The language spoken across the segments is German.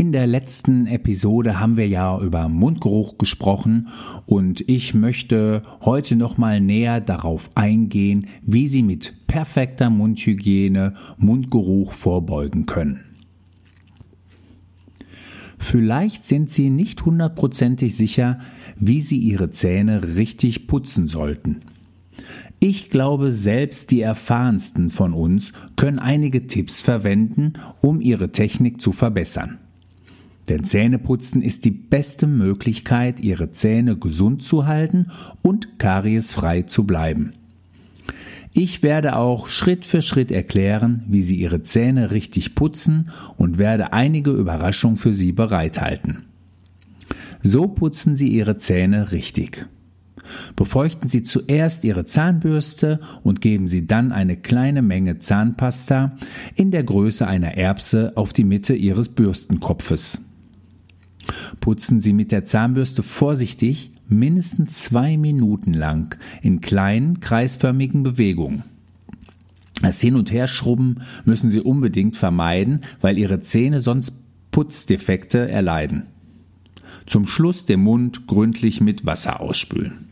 In der letzten Episode haben wir ja über Mundgeruch gesprochen und ich möchte heute noch mal näher darauf eingehen, wie Sie mit perfekter Mundhygiene Mundgeruch vorbeugen können. Vielleicht sind Sie nicht hundertprozentig sicher, wie Sie Ihre Zähne richtig putzen sollten. Ich glaube, selbst die erfahrensten von uns können einige Tipps verwenden, um ihre Technik zu verbessern. Denn Zähneputzen ist die beste Möglichkeit, Ihre Zähne gesund zu halten und kariesfrei zu bleiben. Ich werde auch Schritt für Schritt erklären, wie Sie Ihre Zähne richtig putzen und werde einige Überraschungen für Sie bereithalten. So putzen Sie Ihre Zähne richtig. Befeuchten Sie zuerst Ihre Zahnbürste und geben Sie dann eine kleine Menge Zahnpasta in der Größe einer Erbse auf die Mitte Ihres Bürstenkopfes. Putzen Sie mit der Zahnbürste vorsichtig mindestens zwei Minuten lang in kleinen kreisförmigen Bewegungen. Das Hin- und Herschrubben müssen Sie unbedingt vermeiden, weil Ihre Zähne sonst Putzdefekte erleiden. Zum Schluss den Mund gründlich mit Wasser ausspülen.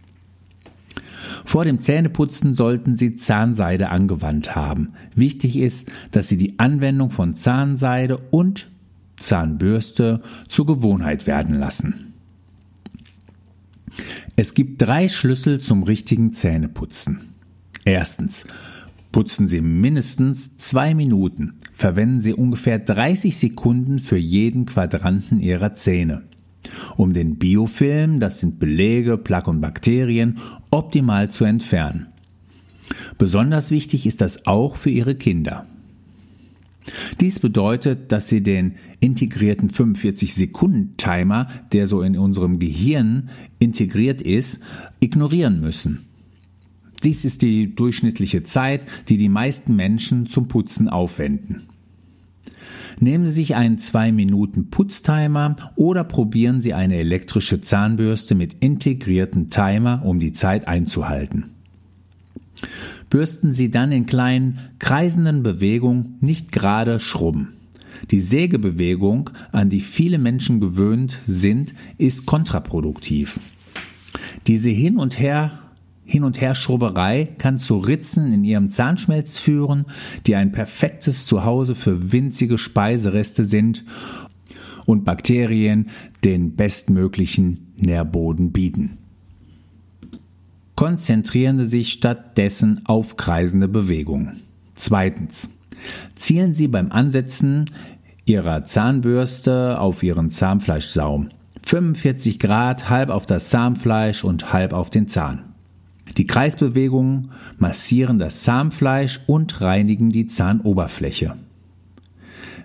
Vor dem Zähneputzen sollten Sie Zahnseide angewandt haben. Wichtig ist, dass Sie die Anwendung von Zahnseide und Zahnbürste zur Gewohnheit werden lassen. Es gibt drei Schlüssel zum richtigen Zähneputzen. Erstens. Putzen Sie mindestens zwei Minuten. Verwenden Sie ungefähr 30 Sekunden für jeden Quadranten Ihrer Zähne. Um den Biofilm, das sind Belege, Plaque und Bakterien, optimal zu entfernen. Besonders wichtig ist das auch für Ihre Kinder. Dies bedeutet, dass Sie den integrierten 45-Sekunden-Timer, der so in unserem Gehirn integriert ist, ignorieren müssen. Dies ist die durchschnittliche Zeit, die die meisten Menschen zum Putzen aufwenden. Nehmen Sie sich einen 2 Minuten Putztimer oder probieren Sie eine elektrische Zahnbürste mit integrierten Timer, um die Zeit einzuhalten bürsten Sie dann in kleinen, kreisenden Bewegungen nicht gerade schrubben. Die Sägebewegung, an die viele Menschen gewöhnt sind, ist kontraproduktiv. Diese Hin- und Her hin und her Schrubberei kann zu Ritzen in ihrem Zahnschmelz führen, die ein perfektes Zuhause für winzige Speisereste sind und Bakterien den bestmöglichen Nährboden bieten konzentrieren Sie sich stattdessen auf kreisende Bewegungen. Zweitens. Zielen Sie beim Ansetzen Ihrer Zahnbürste auf Ihren Zahnfleischsaum. 45 Grad halb auf das Zahnfleisch und halb auf den Zahn. Die Kreisbewegungen massieren das Zahnfleisch und reinigen die Zahnoberfläche.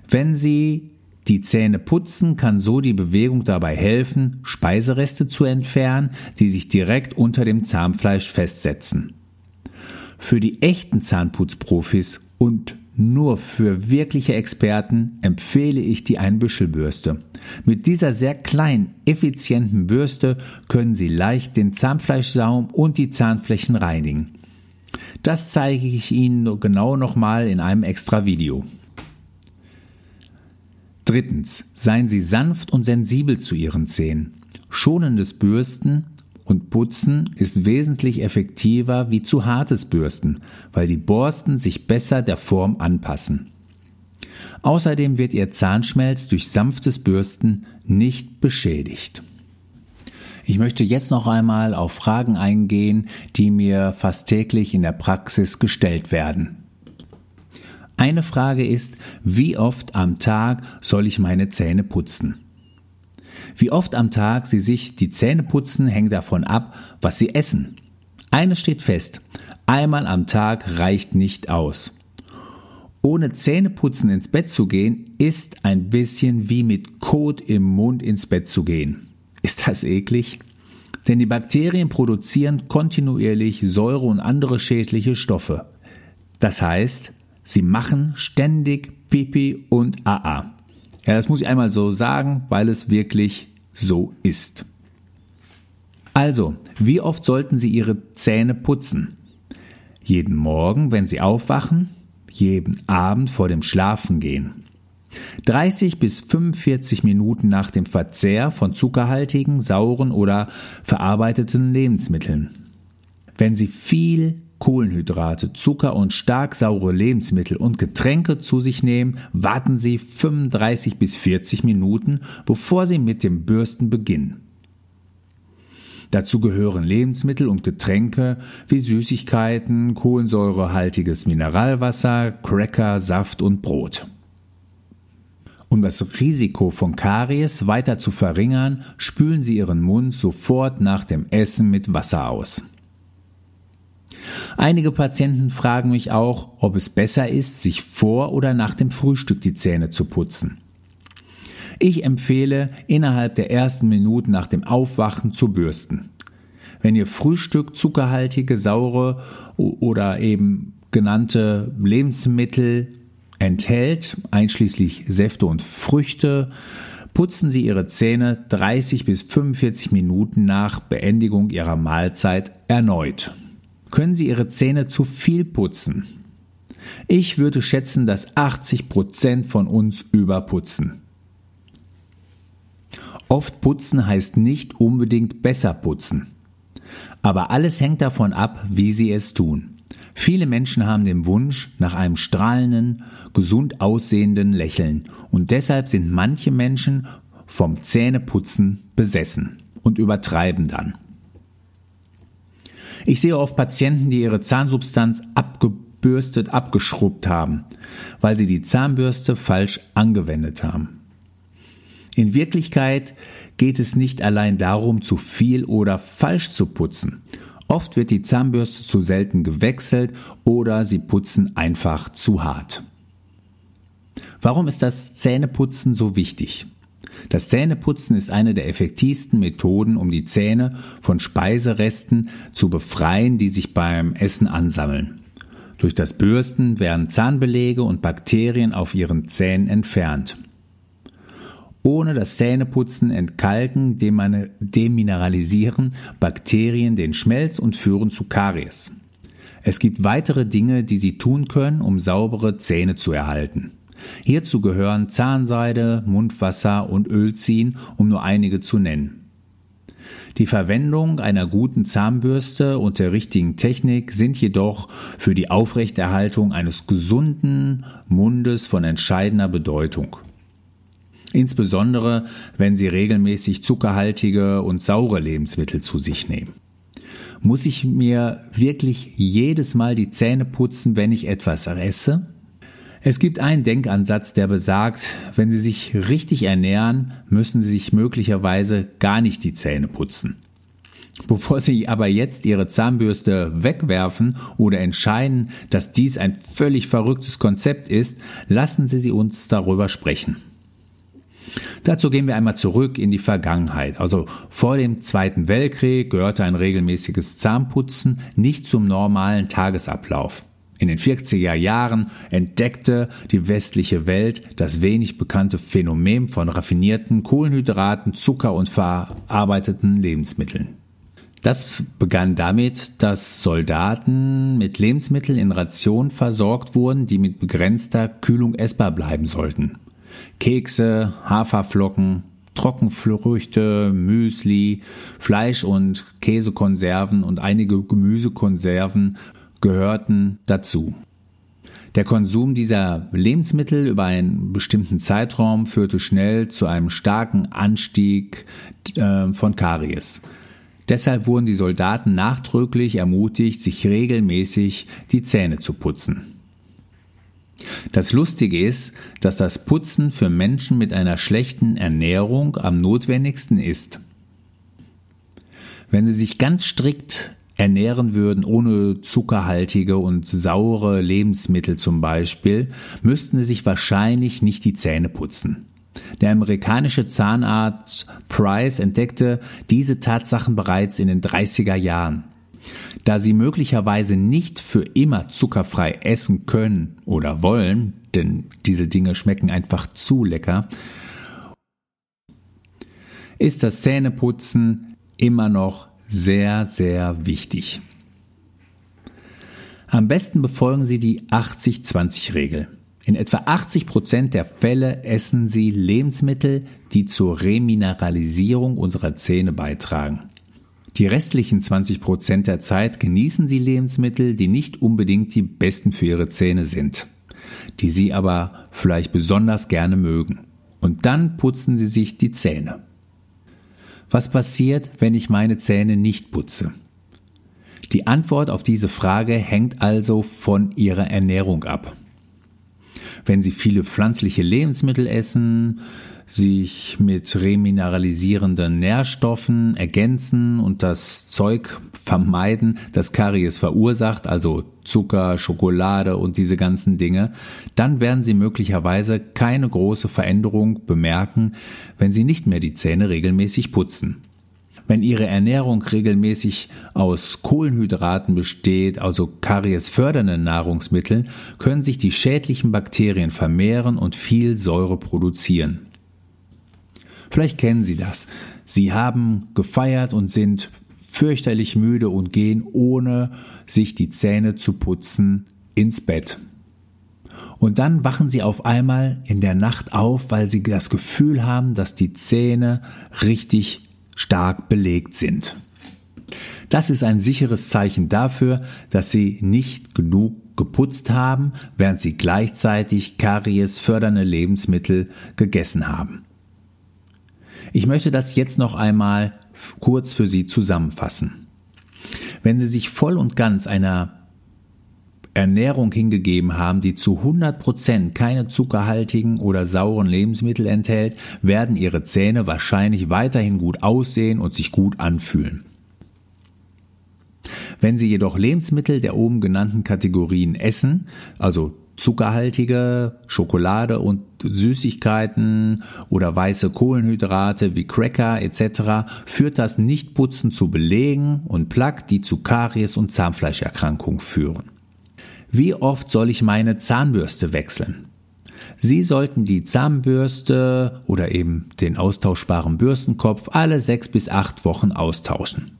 Wenn Sie die Zähne putzen kann so die Bewegung dabei helfen, Speisereste zu entfernen, die sich direkt unter dem Zahnfleisch festsetzen. Für die echten Zahnputzprofis und nur für wirkliche Experten empfehle ich die Einbüschelbürste. Mit dieser sehr kleinen, effizienten Bürste können Sie leicht den Zahnfleischsaum und die Zahnflächen reinigen. Das zeige ich Ihnen genau nochmal in einem extra Video. Drittens, seien Sie sanft und sensibel zu Ihren Zähnen. Schonendes Bürsten und Putzen ist wesentlich effektiver wie zu hartes Bürsten, weil die Borsten sich besser der Form anpassen. Außerdem wird Ihr Zahnschmelz durch sanftes Bürsten nicht beschädigt. Ich möchte jetzt noch einmal auf Fragen eingehen, die mir fast täglich in der Praxis gestellt werden. Eine Frage ist, wie oft am Tag soll ich meine Zähne putzen? Wie oft am Tag Sie sich die Zähne putzen, hängt davon ab, was Sie essen. Eines steht fest, einmal am Tag reicht nicht aus. Ohne Zähneputzen ins Bett zu gehen, ist ein bisschen wie mit Kot im Mund ins Bett zu gehen. Ist das eklig? Denn die Bakterien produzieren kontinuierlich Säure und andere schädliche Stoffe. Das heißt, sie machen ständig Pipi und AA. Ja, das muss ich einmal so sagen, weil es wirklich so ist. Also, wie oft sollten Sie Ihre Zähne putzen? Jeden Morgen, wenn Sie aufwachen, jeden Abend vor dem Schlafengehen. 30 bis 45 Minuten nach dem Verzehr von zuckerhaltigen, sauren oder verarbeiteten Lebensmitteln. Wenn Sie viel Kohlenhydrate, Zucker und stark saure Lebensmittel und Getränke zu sich nehmen, warten Sie 35 bis 40 Minuten, bevor Sie mit dem Bürsten beginnen. Dazu gehören Lebensmittel und Getränke wie Süßigkeiten, kohlensäurehaltiges Mineralwasser, Cracker, Saft und Brot. Um das Risiko von Karies weiter zu verringern, spülen Sie Ihren Mund sofort nach dem Essen mit Wasser aus. Einige Patienten fragen mich auch, ob es besser ist, sich vor oder nach dem Frühstück die Zähne zu putzen. Ich empfehle, innerhalb der ersten Minuten nach dem Aufwachen zu bürsten. Wenn Ihr Frühstück zuckerhaltige, saure oder eben genannte Lebensmittel enthält, einschließlich Säfte und Früchte, putzen Sie Ihre Zähne 30 bis 45 Minuten nach Beendigung Ihrer Mahlzeit erneut. Können Sie Ihre Zähne zu viel putzen? Ich würde schätzen, dass 80 Prozent von uns überputzen. Oft putzen heißt nicht unbedingt besser putzen. Aber alles hängt davon ab, wie sie es tun. Viele Menschen haben den Wunsch nach einem strahlenden, gesund aussehenden Lächeln und deshalb sind manche Menschen vom Zähneputzen besessen und übertreiben dann. Ich sehe oft Patienten, die ihre Zahnsubstanz abgebürstet, abgeschrubbt haben, weil sie die Zahnbürste falsch angewendet haben. In Wirklichkeit geht es nicht allein darum, zu viel oder falsch zu putzen. Oft wird die Zahnbürste zu selten gewechselt oder sie putzen einfach zu hart. Warum ist das Zähneputzen so wichtig? Das Zähneputzen ist eine der effektivsten Methoden, um die Zähne von Speiseresten zu befreien, die sich beim Essen ansammeln. Durch das Bürsten werden Zahnbelege und Bakterien auf ihren Zähnen entfernt. Ohne das Zähneputzen entkalken, demineralisieren Bakterien den Schmelz und führen zu Karies. Es gibt weitere Dinge, die Sie tun können, um saubere Zähne zu erhalten. Hierzu gehören Zahnseide, Mundwasser und Ölziehen, um nur einige zu nennen. Die Verwendung einer guten Zahnbürste und der richtigen Technik sind jedoch für die Aufrechterhaltung eines gesunden Mundes von entscheidender Bedeutung insbesondere wenn sie regelmäßig zuckerhaltige und saure Lebensmittel zu sich nehmen. Muss ich mir wirklich jedes Mal die Zähne putzen, wenn ich etwas esse? Es gibt einen Denkansatz, der besagt, wenn Sie sich richtig ernähren, müssen Sie sich möglicherweise gar nicht die Zähne putzen. Bevor Sie aber jetzt Ihre Zahnbürste wegwerfen oder entscheiden, dass dies ein völlig verrücktes Konzept ist, lassen Sie, Sie uns darüber sprechen. Dazu gehen wir einmal zurück in die Vergangenheit. Also vor dem Zweiten Weltkrieg gehörte ein regelmäßiges Zahnputzen nicht zum normalen Tagesablauf. In den 40er Jahren entdeckte die westliche Welt das wenig bekannte Phänomen von raffinierten Kohlenhydraten, Zucker und verarbeiteten Lebensmitteln. Das begann damit, dass Soldaten mit Lebensmitteln in Ration versorgt wurden, die mit begrenzter Kühlung essbar bleiben sollten. Kekse, Haferflocken, Trockenfrüchte, Müsli, Fleisch- und Käsekonserven und einige Gemüsekonserven gehörten dazu. Der Konsum dieser Lebensmittel über einen bestimmten Zeitraum führte schnell zu einem starken Anstieg äh, von Karies. Deshalb wurden die Soldaten nachdrücklich ermutigt, sich regelmäßig die Zähne zu putzen. Das Lustige ist, dass das Putzen für Menschen mit einer schlechten Ernährung am notwendigsten ist. Wenn Sie sich ganz strikt ernähren würden, ohne zuckerhaltige und saure Lebensmittel zum Beispiel, müssten sie sich wahrscheinlich nicht die Zähne putzen. Der amerikanische Zahnarzt Price entdeckte diese Tatsachen bereits in den 30er Jahren. Da sie möglicherweise nicht für immer zuckerfrei essen können oder wollen, denn diese Dinge schmecken einfach zu lecker, ist das Zähneputzen immer noch sehr, sehr wichtig. Am besten befolgen Sie die 80-20-Regel. In etwa 80 Prozent der Fälle essen Sie Lebensmittel, die zur Remineralisierung unserer Zähne beitragen. Die restlichen 20 Prozent der Zeit genießen Sie Lebensmittel, die nicht unbedingt die besten für Ihre Zähne sind, die Sie aber vielleicht besonders gerne mögen. Und dann putzen Sie sich die Zähne. Was passiert, wenn ich meine Zähne nicht putze? Die Antwort auf diese Frage hängt also von Ihrer Ernährung ab. Wenn Sie viele pflanzliche Lebensmittel essen, sich mit remineralisierenden Nährstoffen ergänzen und das Zeug vermeiden, das Karies verursacht, also Zucker, Schokolade und diese ganzen Dinge, dann werden Sie möglicherweise keine große Veränderung bemerken, wenn Sie nicht mehr die Zähne regelmäßig putzen. Wenn Ihre Ernährung regelmäßig aus Kohlenhydraten besteht, also kariesfördernde Nahrungsmittel, können sich die schädlichen Bakterien vermehren und viel Säure produzieren. Vielleicht kennen Sie das. Sie haben gefeiert und sind fürchterlich müde und gehen ohne sich die Zähne zu putzen ins Bett. Und dann wachen sie auf einmal in der Nacht auf, weil sie das Gefühl haben, dass die Zähne richtig stark belegt sind. Das ist ein sicheres Zeichen dafür, dass sie nicht genug geputzt haben, während sie gleichzeitig Karies fördernde Lebensmittel gegessen haben. Ich möchte das jetzt noch einmal kurz für Sie zusammenfassen. Wenn Sie sich voll und ganz einer Ernährung hingegeben haben, die zu 100 Prozent keine zuckerhaltigen oder sauren Lebensmittel enthält, werden Ihre Zähne wahrscheinlich weiterhin gut aussehen und sich gut anfühlen. Wenn Sie jedoch Lebensmittel der oben genannten Kategorien essen, also zuckerhaltige Schokolade und Süßigkeiten oder weiße Kohlenhydrate wie Cracker etc. führt das Nichtputzen zu Belegen und Plaque, die zu Karies und Zahnfleischerkrankungen führen. Wie oft soll ich meine Zahnbürste wechseln? Sie sollten die Zahnbürste oder eben den austauschbaren Bürstenkopf alle sechs bis acht Wochen austauschen.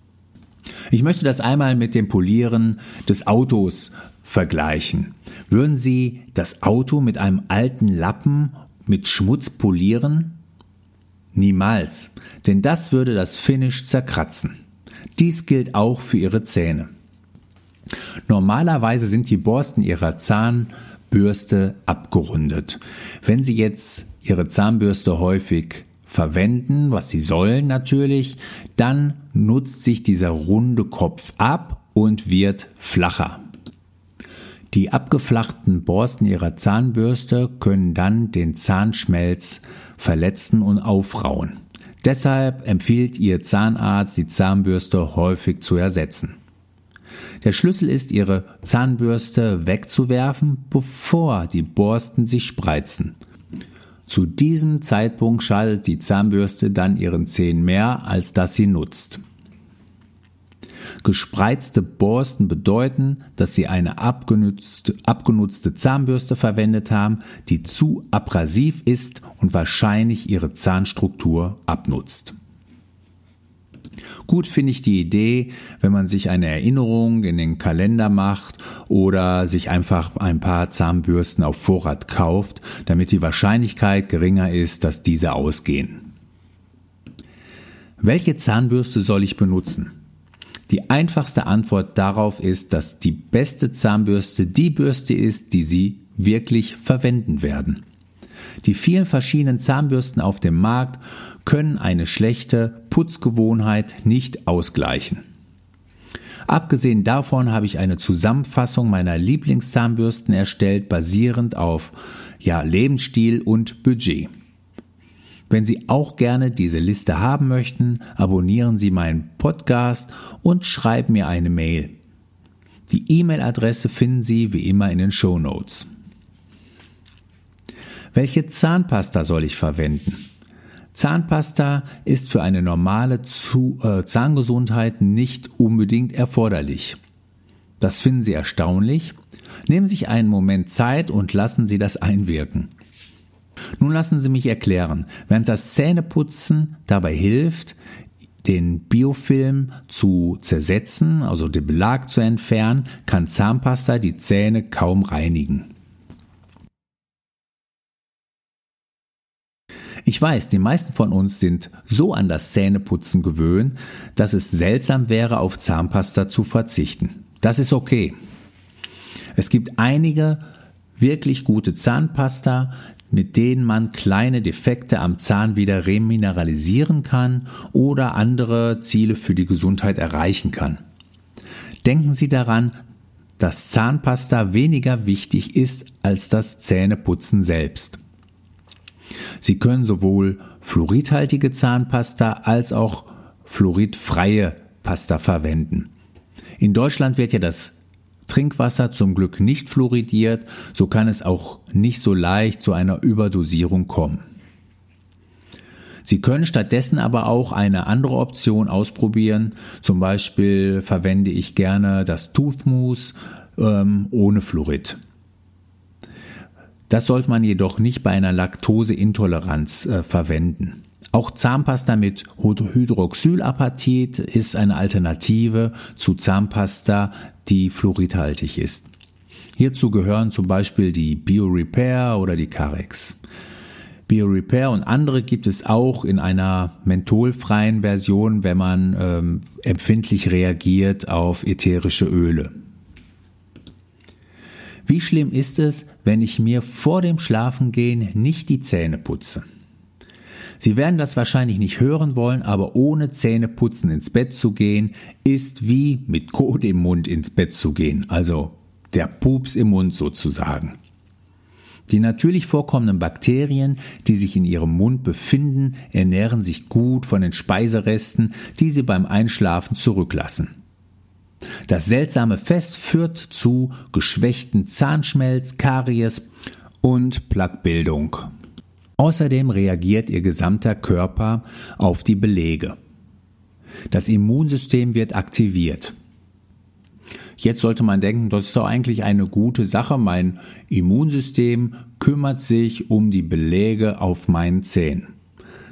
Ich möchte das einmal mit dem Polieren des Autos vergleichen. Würden Sie das Auto mit einem alten Lappen mit Schmutz polieren? Niemals, denn das würde das Finish zerkratzen. Dies gilt auch für Ihre Zähne. Normalerweise sind die Borsten Ihrer Zahnbürste abgerundet. Wenn Sie jetzt Ihre Zahnbürste häufig verwenden, was Sie sollen natürlich, dann nutzt sich dieser runde Kopf ab und wird flacher. Die abgeflachten Borsten ihrer Zahnbürste können dann den Zahnschmelz verletzen und aufrauen. Deshalb empfiehlt Ihr Zahnarzt, die Zahnbürste häufig zu ersetzen. Der Schlüssel ist, Ihre Zahnbürste wegzuwerfen, bevor die Borsten sich spreizen. Zu diesem Zeitpunkt schadet die Zahnbürste dann Ihren Zähnen mehr, als dass sie nutzt. Gespreizte Borsten bedeuten, dass Sie eine abgenutzte, abgenutzte Zahnbürste verwendet haben, die zu abrasiv ist und wahrscheinlich Ihre Zahnstruktur abnutzt. Gut finde ich die Idee, wenn man sich eine Erinnerung in den Kalender macht oder sich einfach ein paar Zahnbürsten auf Vorrat kauft, damit die Wahrscheinlichkeit geringer ist, dass diese ausgehen. Welche Zahnbürste soll ich benutzen? Die einfachste Antwort darauf ist, dass die beste Zahnbürste die Bürste ist, die Sie wirklich verwenden werden. Die vielen verschiedenen Zahnbürsten auf dem Markt können eine schlechte Putzgewohnheit nicht ausgleichen. Abgesehen davon habe ich eine Zusammenfassung meiner Lieblingszahnbürsten erstellt, basierend auf ja, Lebensstil und Budget. Wenn Sie auch gerne diese Liste haben möchten, abonnieren Sie meinen Podcast und schreiben mir eine Mail. Die E-Mail-Adresse finden Sie wie immer in den Show Notes. Welche Zahnpasta soll ich verwenden? Zahnpasta ist für eine normale äh, Zahngesundheit nicht unbedingt erforderlich. Das finden Sie erstaunlich. Nehmen Sie sich einen Moment Zeit und lassen Sie das einwirken. Nun lassen Sie mich erklären, während das Zähneputzen dabei hilft, den Biofilm zu zersetzen, also den Belag zu entfernen, kann Zahnpasta die Zähne kaum reinigen. Ich weiß, die meisten von uns sind so an das Zähneputzen gewöhnt, dass es seltsam wäre, auf Zahnpasta zu verzichten. Das ist okay. Es gibt einige wirklich gute Zahnpasta, mit denen man kleine Defekte am Zahn wieder remineralisieren kann oder andere Ziele für die Gesundheit erreichen kann. Denken Sie daran, dass Zahnpasta weniger wichtig ist als das Zähneputzen selbst. Sie können sowohl fluoridhaltige Zahnpasta als auch fluoridfreie Pasta verwenden. In Deutschland wird ja das Trinkwasser zum Glück nicht fluoridiert, so kann es auch nicht so leicht zu einer Überdosierung kommen. Sie können stattdessen aber auch eine andere Option ausprobieren. Zum Beispiel verwende ich gerne das Toothmousse ähm, ohne Fluorid. Das sollte man jedoch nicht bei einer Laktoseintoleranz äh, verwenden. Auch Zahnpasta mit Hydroxylapatit ist eine Alternative zu Zahnpasta, die fluoridhaltig ist. Hierzu gehören zum Beispiel die BioRepair oder die Carex. BioRepair und andere gibt es auch in einer mentholfreien Version, wenn man ähm, empfindlich reagiert auf ätherische Öle. Wie schlimm ist es, wenn ich mir vor dem Schlafengehen nicht die Zähne putze? Sie werden das wahrscheinlich nicht hören wollen, aber ohne Zähneputzen ins Bett zu gehen, ist wie mit Kot im Mund ins Bett zu gehen, also der Pups im Mund sozusagen. Die natürlich vorkommenden Bakterien, die sich in ihrem Mund befinden, ernähren sich gut von den Speiseresten, die sie beim Einschlafen zurücklassen. Das seltsame Fest führt zu geschwächten Zahnschmelz, Karies und Plaquebildung. Außerdem reagiert ihr gesamter Körper auf die Belege. Das Immunsystem wird aktiviert. Jetzt sollte man denken, das ist doch eigentlich eine gute Sache. Mein Immunsystem kümmert sich um die Belege auf meinen Zähnen.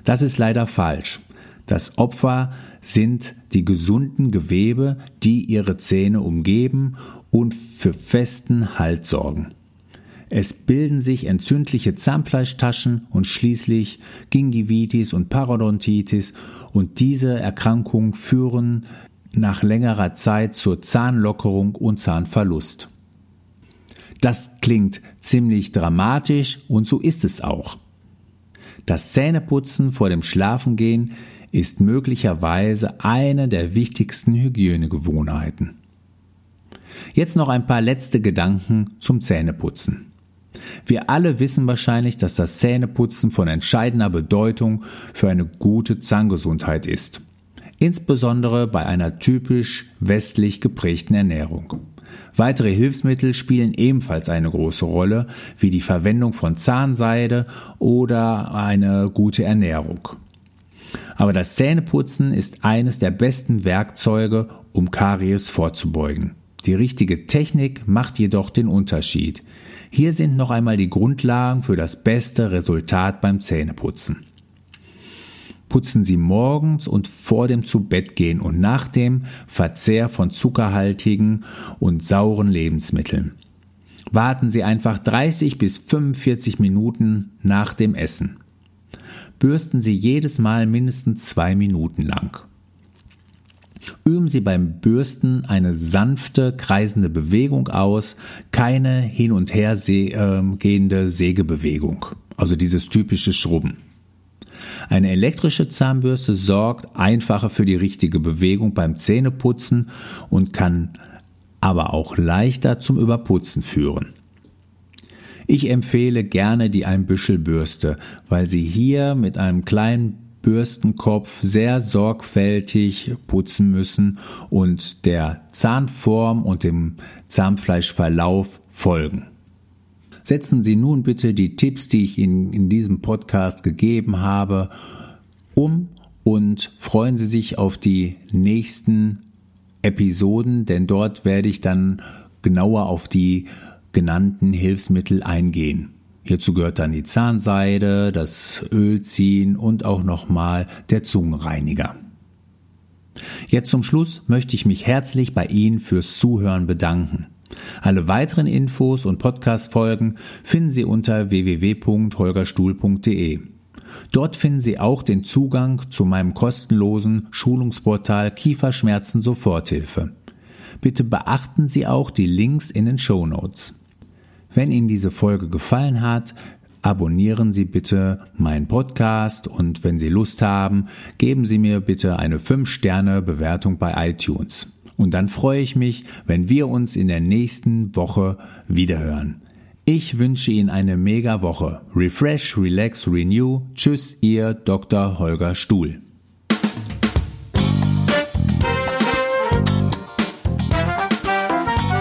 Das ist leider falsch. Das Opfer sind die gesunden Gewebe, die ihre Zähne umgeben und für festen Halt sorgen. Es bilden sich entzündliche Zahnfleischtaschen und schließlich Gingivitis und Parodontitis und diese Erkrankungen führen nach längerer Zeit zur Zahnlockerung und Zahnverlust. Das klingt ziemlich dramatisch und so ist es auch. Das Zähneputzen vor dem Schlafengehen ist möglicherweise eine der wichtigsten Hygienegewohnheiten. Jetzt noch ein paar letzte Gedanken zum Zähneputzen. Wir alle wissen wahrscheinlich, dass das Zähneputzen von entscheidender Bedeutung für eine gute Zahngesundheit ist. Insbesondere bei einer typisch westlich geprägten Ernährung. Weitere Hilfsmittel spielen ebenfalls eine große Rolle, wie die Verwendung von Zahnseide oder eine gute Ernährung. Aber das Zähneputzen ist eines der besten Werkzeuge, um Karies vorzubeugen. Die richtige Technik macht jedoch den Unterschied. Hier sind noch einmal die Grundlagen für das beste Resultat beim Zähneputzen. Putzen Sie morgens und vor dem Zubettgehen und nach dem Verzehr von zuckerhaltigen und sauren Lebensmitteln. Warten Sie einfach 30 bis 45 Minuten nach dem Essen. Bürsten Sie jedes Mal mindestens zwei Minuten lang. Üben Sie beim Bürsten eine sanfte, kreisende Bewegung aus, keine hin und her äh, gehende Sägebewegung, also dieses typische Schrubben. Eine elektrische Zahnbürste sorgt einfacher für die richtige Bewegung beim Zähneputzen und kann aber auch leichter zum Überputzen führen. Ich empfehle gerne die Einbüschelbürste, weil sie hier mit einem kleinen Bürstenkopf sehr sorgfältig putzen müssen und der Zahnform und dem Zahnfleischverlauf folgen. Setzen Sie nun bitte die Tipps, die ich Ihnen in diesem Podcast gegeben habe, um und freuen Sie sich auf die nächsten Episoden, denn dort werde ich dann genauer auf die genannten Hilfsmittel eingehen. Hierzu gehört dann die Zahnseide, das Ölziehen und auch nochmal der Zungenreiniger. Jetzt zum Schluss möchte ich mich herzlich bei Ihnen fürs Zuhören bedanken. Alle weiteren Infos und Podcast-Folgen finden Sie unter www.holgerstuhl.de. Dort finden Sie auch den Zugang zu meinem kostenlosen Schulungsportal Kieferschmerzen Soforthilfe. Bitte beachten Sie auch die Links in den Show Notes. Wenn Ihnen diese Folge gefallen hat, abonnieren Sie bitte meinen Podcast und wenn Sie Lust haben, geben Sie mir bitte eine 5-Sterne-Bewertung bei iTunes. Und dann freue ich mich, wenn wir uns in der nächsten Woche wiederhören. Ich wünsche Ihnen eine mega Woche. Refresh, relax, renew. Tschüss, Ihr Dr. Holger Stuhl.